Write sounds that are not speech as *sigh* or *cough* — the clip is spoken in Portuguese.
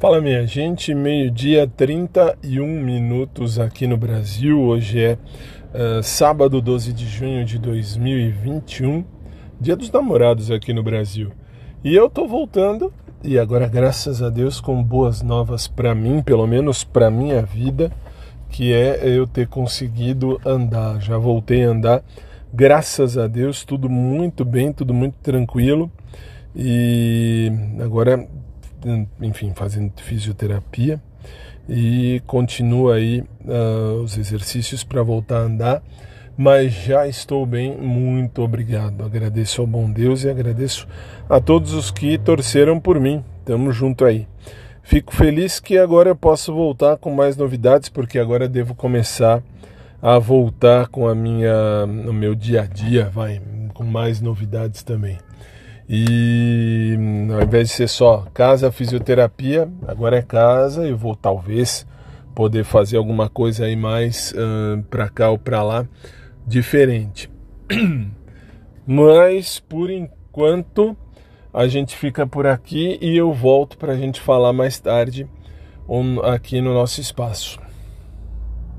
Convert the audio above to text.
Fala minha gente, meio-dia 31 minutos aqui no Brasil. Hoje é uh, sábado 12 de junho de 2021, dia dos namorados aqui no Brasil. E eu tô voltando e agora, graças a Deus, com boas novas para mim, pelo menos para minha vida, que é eu ter conseguido andar. Já voltei a andar, graças a Deus, tudo muito bem, tudo muito tranquilo. E agora enfim, fazendo fisioterapia e continuo aí uh, os exercícios para voltar a andar, mas já estou bem, muito obrigado. Agradeço ao bom Deus e agradeço a todos os que torceram por mim. Tamo junto aí. Fico feliz que agora eu posso voltar com mais novidades, porque agora devo começar a voltar com a minha, o meu dia a dia, vai, com mais novidades também. E ao invés de ser só casa, fisioterapia, agora é casa. Eu vou talvez poder fazer alguma coisa aí mais uh, para cá ou para lá diferente. *clears throat* Mas por enquanto a gente fica por aqui e eu volto para a gente falar mais tarde aqui no nosso espaço.